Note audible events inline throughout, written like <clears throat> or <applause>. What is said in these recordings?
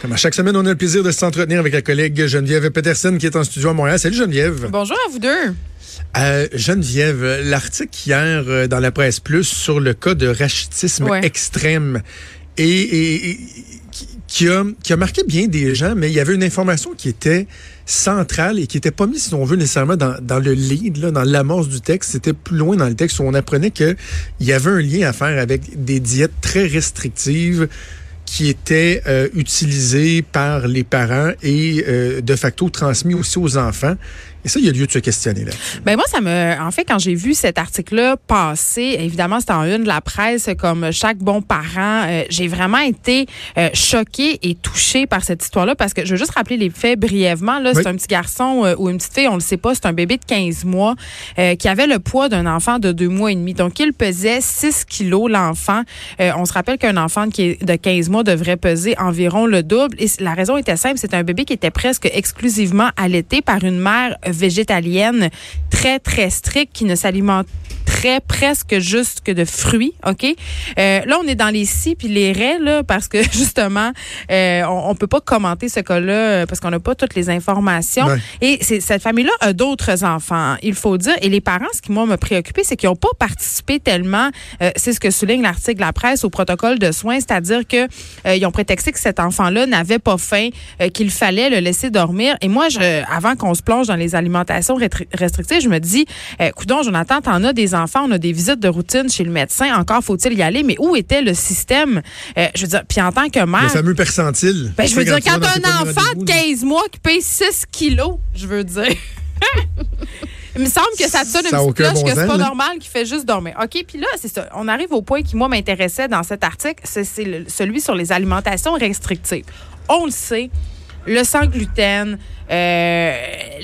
Comme à chaque semaine, on a le plaisir de s'entretenir avec la collègue Geneviève Peterson qui est en studio à Montréal. Salut Geneviève. Bonjour à vous deux. Euh, Geneviève, l'article hier euh, dans la presse plus sur le cas de rachitisme Ouais. extrême et, et- et- qui, a, qui a marqué bien des gens, mais il y avait une information qui était centrale et qui n'était pas mise, si on veut, nécessairement dans, dans le lead, là, dans l'amorce du texte. C'était plus loin dans le texte où on apprenait qu'il y avait un lien à faire avec des diètes très restrictives qui étaient euh, utilisées par les parents et euh, de facto transmis aussi aux enfants. Et ça, il y a lieu de se questionner là. Ben moi, ça me, en fait, quand j'ai vu cet article-là passer, évidemment, c'était en une de la presse, comme chaque bon parent, euh, j'ai vraiment été euh, choquée et touchée par cette histoire-là parce que je veux juste rappeler les faits brièvement. Là, Oui. c'est un petit garçon euh, ou une petite fille, on le sait pas, c'est un bébé de 15 mois qui avait le poids d'un enfant de deux mois et demi. Donc, il pesait 6 kilos, l'enfant. On se rappelle qu'un enfant de 15 mois devrait peser environ le double. Et la raison était simple, c'est un bébé qui était presque exclusivement allaité par une mère végétalienne très, très stricte qui ne s'alimenterait presque juste que de fruits, OK? Euh, là, on est dans les si puis les raies, là, parce que <laughs> justement, euh, on, on peut pas commenter ce cas-là euh, parce qu'on n'a pas toutes les informations. Ouais. Et cette famille-là a d'autres enfants, il faut dire. Et les parents, ce qui, moi, m'a préoccupé, c'est qu'ils n'ont pas participé tellement, euh, c'est ce que souligne l'article de la presse, au protocole de soins, c'est-à-dire que ils ont prétexté que cet enfant-là n'avait pas faim, qu'il fallait le laisser dormir. Et moi, je, avant qu'on se plonge dans les alimentations rétri- restrictives, je me dis, euh, coudon, Jonathan, t'en as des enfants, on a des visites de routine chez le médecin, encore faut-il y aller, mais où était le système? Euh, je veux dire, puis en tant que mère... Le fameux percentile. Ben, je veux dire, quand un enfant de là. 15 mois qui paye 6 kilos, je veux dire. <laughs> Il me semble que ça te une Ça a petite cloche bon que c'est pas là. normal qu'il fait juste dormir. OK, puis là, c'est ça. On arrive au point qui, moi, m'intéressait dans cet article, c'est celui sur les alimentations restrictives. On le sait, le sans gluten, euh,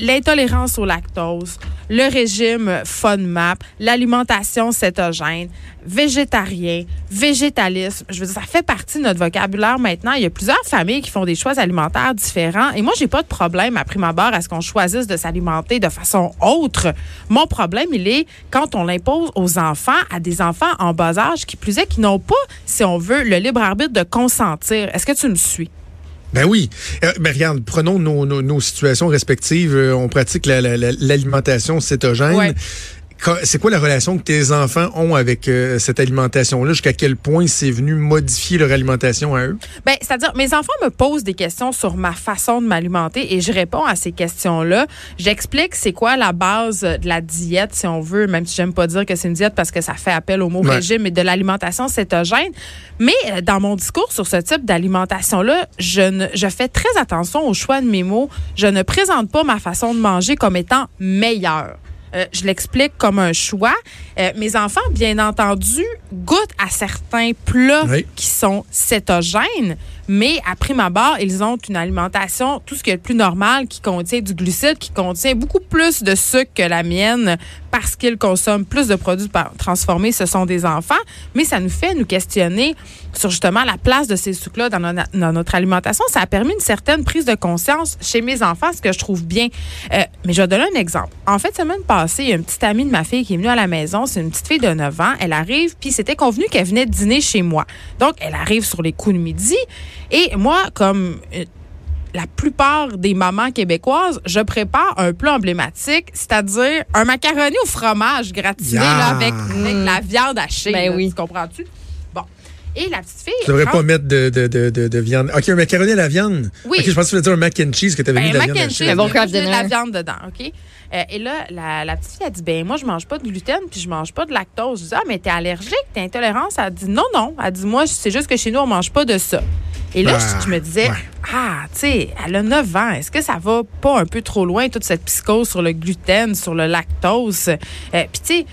l'intolérance au lactose, le régime FODMAP, l'alimentation cétogène, végétarien, végétalisme. Je veux dire, ça fait partie de notre vocabulaire maintenant. Il y a plusieurs familles qui font des choix alimentaires différents. Et moi, j'ai pas de problème, à prime abord, à ce qu'on choisisse de s'alimenter de façon autre. Mon problème, il est quand on l'impose aux enfants, à des enfants en bas âge, qui plus est, qui n'ont pas, si on veut, le libre arbitre de consentir. Est-ce que tu me suis? Ben oui. Euh, ben regarde, prenons nos, nos- nos situations respectives. Euh, on pratique la- la- la- l'alimentation cétogène. Ouais. C'est quoi la relation que tes enfants ont avec euh, cette alimentation-là? Jusqu'à quel point c'est venu modifier leur alimentation à eux? Ben, c'est-à-dire, mes enfants me posent des questions sur ma façon de m'alimenter et je réponds à ces questions-là. J'explique c'est quoi la base de la diète, si on veut, même si j'aime pas dire que c'est une diète parce que ça fait appel au mot Ouais. régime, mais de l'alimentation cétogène. Mais euh, dans mon discours sur ce type d'alimentation-là, je, ne, je fais très attention au choix de mes mots. Je ne présente pas ma façon de manger comme étant meilleure. Euh, je l'explique comme un choix. Euh, mes enfants, bien entendu, goûtent à certains plats Oui. qui sont cétogènes, mais à prime abord, ils ont une alimentation, tout ce qui est le plus normal, qui contient du glucide, qui contient beaucoup plus de sucre que la mienne, parce qu'ils consomment plus de produits transformés, ce sont des enfants. Mais ça nous fait nous questionner sur justement la place de ces sucres-là dans notre alimentation. Ça a permis une certaine prise de conscience chez mes enfants, ce que je trouve bien. Euh, mais je vais donner un exemple. En fait, semaine passée, il y a une petite amie de ma fille qui est venue à la maison. C'est une petite fille de 9 ans. Elle arrive, puis c'était convenu qu'elle venait dîner chez moi. Donc, elle arrive sur les coups de midi. Et moi, comme euh, la plupart des mamans québécoises, je prépare un plat emblématique, c'est-à-dire un macaroni au fromage gratiné Yeah. là, avec, avec la viande hachée. Ben là, oui. Tu comprends-tu? Bon. Et la petite fille. Tu devrais rentre- pas mettre de, de, de, de, de viande. OK, un macaroni à la viande. Oui. OK, je pense que tu voulais dire un mac and cheese que tu avais mis Ben, de la mac viande and cheese, bon craft de la viande dedans, OK? Euh, et là, la, la petite fille a dit, ben moi, je mange pas de gluten puis je mange pas de lactose. Je dis, ah, mais t'es allergique, t'es intolérante. Elle a dit, non, non. Elle a dit, moi, c'est juste que chez nous, on mange pas de ça. Et là, Ah, je, je me disais, ouais. ah, tu sais, elle a 9 ans. Est-ce que ça va pas un peu trop loin, toute cette psychose sur le gluten, sur le lactose? Euh, puis, tu sais,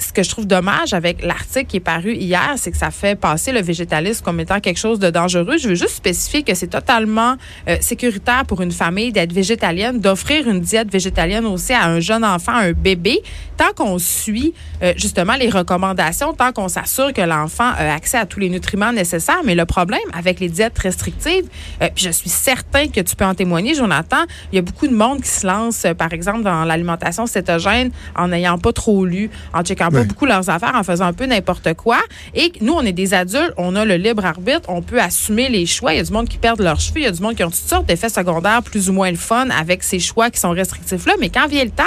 ce que je trouve dommage avec l'article qui est paru hier, c'est que ça fait passer le végétalisme comme étant quelque chose de dangereux. Je veux juste spécifier que c'est totalement euh, sécuritaire pour une famille d'être végétalienne, d'offrir une diète végétalienne aussi à un jeune enfant, un bébé, tant qu'on suit euh, justement les recommandations, tant qu'on s'assure que l'enfant a accès à tous les nutriments nécessaires. Mais le problème avec les diètes restrictives, euh, puis je suis certain que tu peux en témoigner, Jonathan, il y a beaucoup de monde qui se lance, euh, par exemple, dans l'alimentation cétogène en n'ayant pas trop lu, en checkant gèrent pas beaucoup leurs affaires en faisant un peu n'importe quoi. Et nous, on est des adultes, on a le libre arbitre, on peut assumer les choix. Il y a du monde qui perd leurs cheveux, il y a du monde qui ont toutes sortes d'effets secondaires plus ou moins le fun avec ces choix qui sont restrictifs-là. Mais quand vient le temps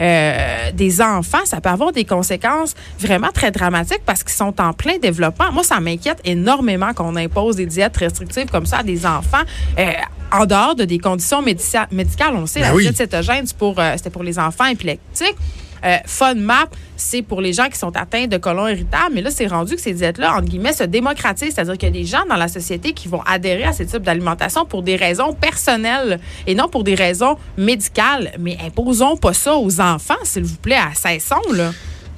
euh, des enfants, ça peut avoir des conséquences vraiment très dramatiques parce qu'ils sont en plein développement. Moi, ça m'inquiète énormément qu'on impose des diètes restrictives comme ça à des enfants. Euh, en dehors de des conditions médicales, on sait, Ben la oui. diète cétogène, c'est pour, euh, c'était pour les enfants épileptiques. Euh, FODMAP, c'est pour les gens qui sont atteints de colon irritable. Mais là, c'est rendu que ces diètes-là, entre guillemets, se démocratisent. C'est-à-dire qu'il y a des gens dans la société qui vont adhérer à ce type d'alimentation pour des raisons personnelles et non pour des raisons médicales. Mais imposons pas ça aux enfants, s'il vous plaît, à 16 ans, là.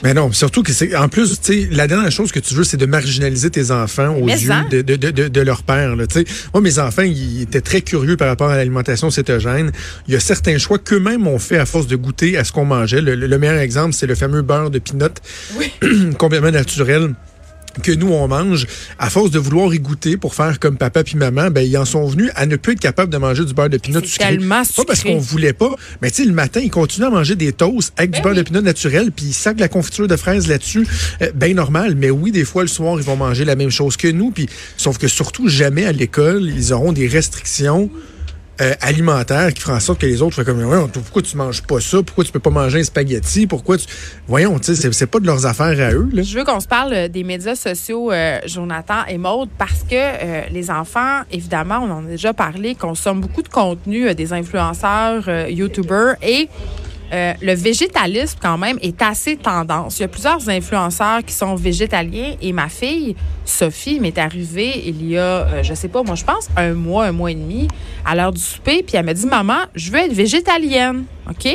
Mais non, surtout que c'est en plus, tu sais, la dernière chose que tu veux, c'est de marginaliser tes enfants aux Mais yeux hein? de, de, de, de- leur père. Là, tu sais. Moi, mes enfants, ils étaient très curieux par rapport à l'alimentation cétogène. Il y a certains choix qu'eux-mêmes ont fait à force de goûter à ce qu'on mangeait. Le, le- le meilleur exemple, c'est le fameux beurre de pinot <clears throat> complètement naturel que nous on mange, à force de vouloir y goûter pour faire comme papa puis maman, ben ils en sont venus à ne plus être capables de manger du beurre de pinot sucré. tellement Pas parce sucré. qu'on voulait pas, mais tu sais le matin, ils continuent à manger des toasts avec du Ben beurre oui. de pinot naturel, puis ils sacent de la confiture de fraises là-dessus. Euh, ben normal, mais oui, des fois le soir, ils vont manger la même chose que nous, puis sauf que surtout jamais à l'école, ils auront des restrictions euh, alimentaires qui feront en sorte que les autres font comme pourquoi tu manges pas ça? Pourquoi tu peux pas manger un spaghetti? Pourquoi tu voyons tu sais c'est- pas de leurs affaires à eux là. Je veux qu'on se parle euh, des médias sociaux, euh, Jonathan et Maude, parce que les enfants, évidemment, on en a déjà parlé, consomment beaucoup de contenu des influenceurs, YouTubers et euh, le végétalisme, quand même, est assez tendance. Il y a plusieurs influenceurs qui sont végétaliens et ma fille, Sophie, m'est arrivée il y a, euh, je sais pas, moi, je pense, un mois, un mois et demi, à l'heure du souper, puis elle m'a dit Maman, je veux être végétalienne. OK?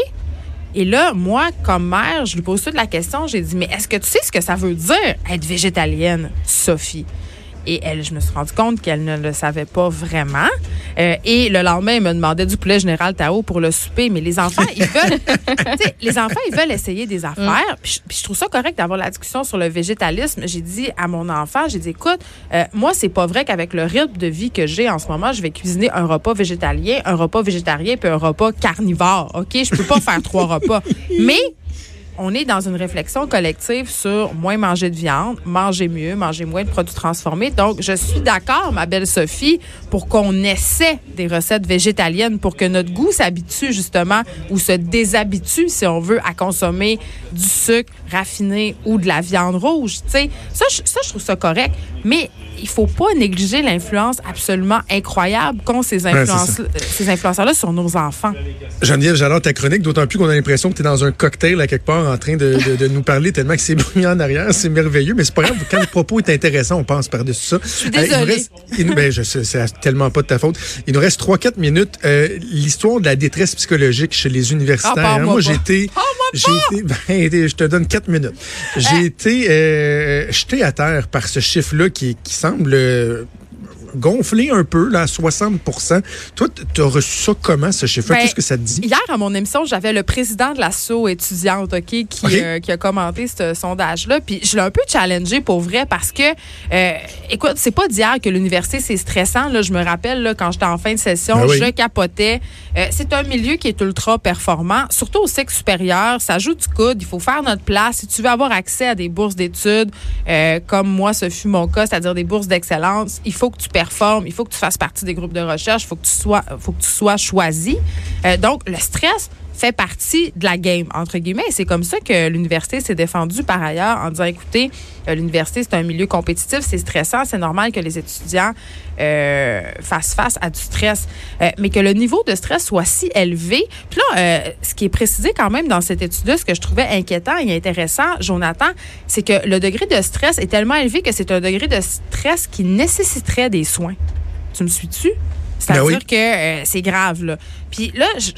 Et là, moi, comme mère, je lui pose toute la question. J'ai dit, mais est-ce que tu sais ce que ça veut dire être végétalienne, Sophie? Et elle, je me suis rendu compte qu'elle ne le savait pas vraiment. Euh, et le lendemain, elle me demandait du poulet général Tao pour le souper. Mais les enfants, ils veulent, <laughs> les enfants, ils veulent essayer des affaires. Puis, je, puis je trouve ça correct d'avoir la discussion sur le végétalisme. J'ai dit à mon enfant, j'ai dit, écoute, euh, moi, c'est pas vrai qu'avec le rythme de vie que j'ai en ce moment, je vais cuisiner un repas végétalien, un repas végétarien, puis un repas carnivore. OK? Je peux pas faire trois repas. <laughs> Mais on est dans une réflexion collective sur moins manger de viande, manger mieux, manger moins de produits transformés. Donc, je suis d'accord, ma belle Sophie, pour qu'on essaie des recettes végétaliennes pour que notre goût s'habitue justement ou se déshabitue, si on veut, à consommer du sucre raffiné ou de la viande rouge. Tu ça, je trouve ça correct. Mais il faut pas négliger l'influence absolument incroyable qu'ont ces, euh, ces influenceurs-là sur nos enfants. Geneviève, j'adore ta chronique, d'autant plus qu'on a l'impression que tu es dans un cocktail à quelque part en train de, de- de nous parler tellement que c'est <laughs> bruyant en arrière, c'est merveilleux, mais c'est pas grave, quand le propos est intéressant, on passe par-dessus ça. Je suis désolée. il nous, ben, je sais, c'est tellement pas de ta faute. Il nous reste 3-4 minutes. Euh, L'histoire de la détresse psychologique chez les universitaires. Ah, Moi, j'ai été... J'ai été... <laughs> Ben, je te donne 4 minutes. J'ai été euh, jeté à terre par ce chiffre-là qui, qui semble... gonflé un peu, là, à 60% Toi, tu as reçu ça comment, ce chiffre-là? Ben, Qu'est-ce que ça te dit? Hier, à mon émission, j'avais le président de l'assaut étudiante, OK, qui, euh, qui a commenté ce sondage-là. Puis je l'ai un peu challengé pour vrai parce que, euh, écoute, c'est pas d'hier que l'université, c'est stressant. Là, je me rappelle, là, quand j'étais en fin de session, Ben oui. je capotais. Euh, c'est un milieu qui est ultra performant, surtout au sexe supérieur. Ça joue du coude. Il faut faire notre place. Si tu veux avoir accès à des bourses d'études, euh, comme moi, ce fut mon cas, c'est-à-dire des bourses d'excellence, il faut que tu performes, il faut que tu fasses partie des groupes de recherche, il faut que tu sois, faut que tu sois choisi. Euh, donc, le stress fait partie de la game, entre guillemets. Et C'est comme ça que l'université s'est défendue par ailleurs en disant, écoutez, euh, l'université, c'est un milieu compétitif, c'est stressant, c'est normal que les étudiants euh, fassent face à du stress, Euh, mais que le niveau de stress soit si élevé. Puis là, euh, ce qui est précisé quand même dans cette étude-là, ce que je trouvais inquiétant et intéressant, Jonathan, c'est que le degré de stress est tellement élevé que c'est un degré de stress qui nécessiterait des soins. Tu me suis-tu? C'est-à-dire Ben oui. que euh, c'est grave, là. Puis là, je-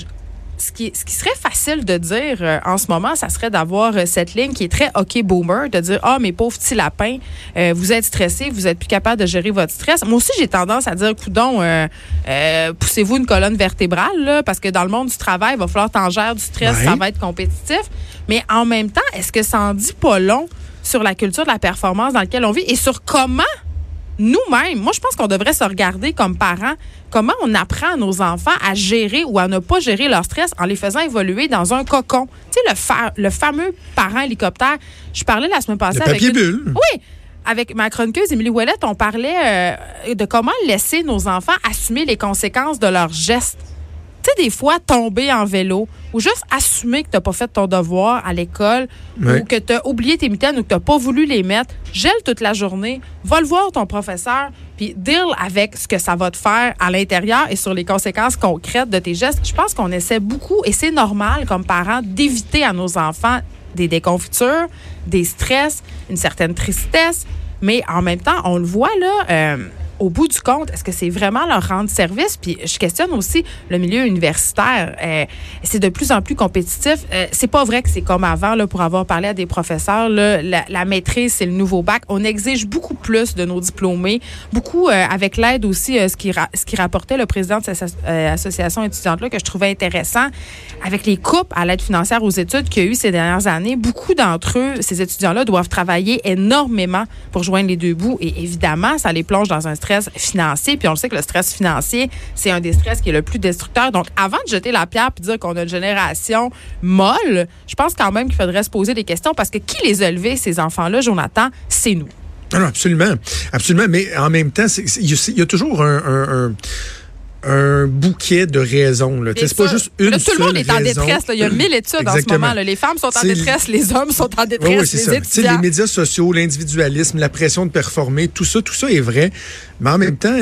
ce qui, ce qui serait facile de dire euh, en ce moment, ça serait d'avoir euh, cette ligne qui est très OK boomer, de dire Ah, mes pauvres petits lapins, euh, vous êtes stressés, vous êtes plus capable de gérer votre stress. Moi aussi, j'ai tendance à dire Coudon, poussez-vous une colonne vertébrale, là, parce que dans le monde du travail, il va falloir t'en gérer du stress, Ouais. ça va être compétitif. Mais en même temps, est-ce que ça en dit pas long sur la culture de la performance dans laquelle on vit et sur comment nous-mêmes, moi, je pense qu'on devrait se regarder comme parents, comment on apprend à nos enfants à gérer ou à ne pas gérer leur stress en les faisant évoluer dans un cocon? Tu sais, le, le fameux parent hélicoptère. Je parlais la semaine passée le avec. Papier bulle. Oui! avec ma chroniqueuse Émilie Ouellette, on parlait euh, de comment laisser nos enfants assumer les conséquences de leurs gestes. Tu sais, des fois, tomber en vélo ou juste assumer que tu n'as pas fait ton devoir à l'école ou que tu as oublié tes mitaines ou que tu n'as pas voulu les mettre, gèle toute la journée, va le voir ton professeur, puis deal avec ce que ça va te faire à l'intérieur et sur les conséquences concrètes de tes gestes. Je pense qu'on essaie beaucoup, et c'est normal comme parents, d'éviter à nos enfants des déconfitures, des stress, une certaine tristesse, mais en même temps, on le voit là. euh, au bout du compte, est-ce que c'est vraiment leur rendre service? Puis je questionne aussi le milieu universitaire. Euh, c'est de plus en plus compétitif. Euh, c'est pas vrai que c'est comme avant, là, pour avoir parlé à des professeurs. Là, la, maîtrise, c'est le nouveau bac. On exige beaucoup plus de nos diplômés. Beaucoup euh, avec l'aide aussi, euh, ce, qui ce qui rapportait le président de cette asso- association étudiante-là, que je trouvais intéressant, avec les coupes à l'aide financière aux études qu'il y a eu ces dernières années, beaucoup d'entre eux, ces étudiants-là, doivent travailler énormément pour joindre les deux bouts. Et évidemment, ça les plonge dans un stress financier. Puis on le sait que le stress financier, c'est un des stress qui est le plus destructeur. Donc, avant de jeter la pierre et dire qu'on a une génération molle, je pense quand même qu'il faudrait se poser des questions parce que qui les a élevés, ces enfants-là, Jonathan? C'est nous. Absolument. Absolument. Mais en même temps, il y, a- toujours un- un bouquet de raisons. C'est pas juste une Là, tout le monde est en raison. détresse. là. Il y a mille études en ce Exactement. moment. là. Les femmes sont en détresse, les hommes sont en détresse, Oui, les ça. Étudiants. les médias sociaux, l'individualisme, la pression de performer, tout ça, tout ça est vrai. Mais en même temps,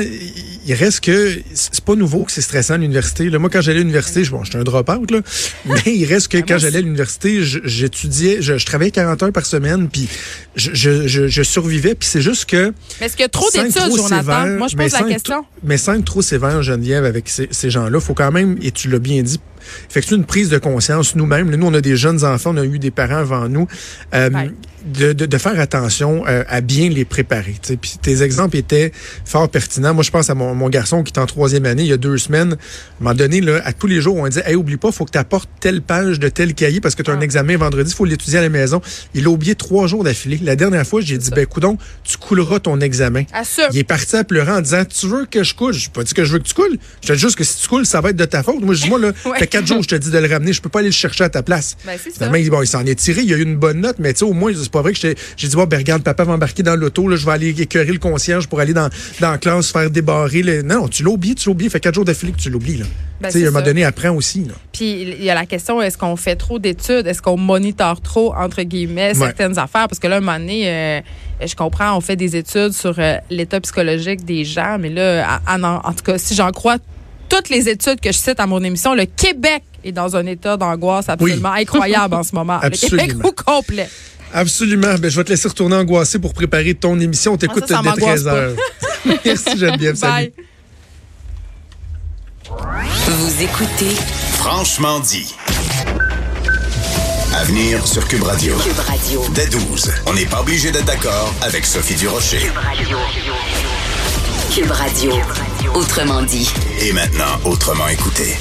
il reste que c'est pas nouveau que c'est stressant à l'université. Moi, quand j'allais à l'université, je- bon, j'étais un drop-out, là, <laughs> mais il reste que moi quand j'allais à l'université, j'étudiais, je, je travaillais 40 heures par semaine, puis je, je, je, je survivais, puis c'est juste que Mais est-ce qu'il y a trop d'études, Jonathan? Moi, je pose la question. Mais sans être trop sévère, Geneviève, avec ces, gens-là, faut quand même, et tu l'as bien dit, effectuer une prise de conscience nous-mêmes. Nous, on a des jeunes enfants, on a eu des parents avant nous, euh. De, de, de faire attention euh, à bien les préparer. tu sais. Puis tes exemples étaient fort pertinents. Moi, je pense à mon, mon garçon qui est en troisième année, il y a deux semaines. À un moment donné, là, à tous les jours, on dit Hey, oublie pas, faut que tu apportes telle page de tel cahier parce que tu as un Ah. examen vendredi, il faut l'étudier à la maison. Il a oublié trois jours d'affilée. La dernière fois, j'ai dit Ben, coudon, tu couleras ton examen. Il est parti à pleurer en disant Tu veux que je coule? Je pas dit que je veux que tu coules. Je te dis juste que si tu coules, ça va être de ta faute. Moi, je dis Moi, là, <laughs> Ouais. fait quatre jours, je te dis de le ramener. Je peux pas aller le chercher à ta place. Ben, c'est ça. Bon, il s'en est tiré. Il a eu une bonne note, mais tu sais, au moins, pas vrai que j'ai dit Bon, ben, regarde, papa va embarquer dans l'auto. là, Je vais aller écœurer le concierge pour aller dans, dans la classe, faire débarrer. le- Non, non, tu l'as oublié, tu l'as oublié. Fait quatre jours d'affilée que tu l'oublies. là. Ben, tu sais, à un moment donné, apprends aussi. Là. Puis il y a la question est-ce qu'on fait trop d'études? Est-ce qu'on monitore trop, entre guillemets, certaines affaires? Parce que là, à un moment donné, euh, je comprends, on fait des études sur euh, l'état psychologique des gens, mais là, à- à- en, en tout cas, si j'en crois toutes les études que je cite à mon émission, le Québec est dans un état d'angoisse absolument incroyable en ce moment. Le Québec au complet. Absolument. Ben, je vais te laisser retourner angoissé pour préparer ton émission. On t'écoute Ah, dès m'angoisse 13 heures. <laughs> Merci, Geneviève. Salut. Bye. Vous écoutez Franchement dit. À venir sur Cube Radio. Cube Radio. Dès 12, on n'est pas obligé d'être d'accord avec Sophie Durocher. Cube Radio. Cube Radio. Autrement dit. Et maintenant, autrement écouté.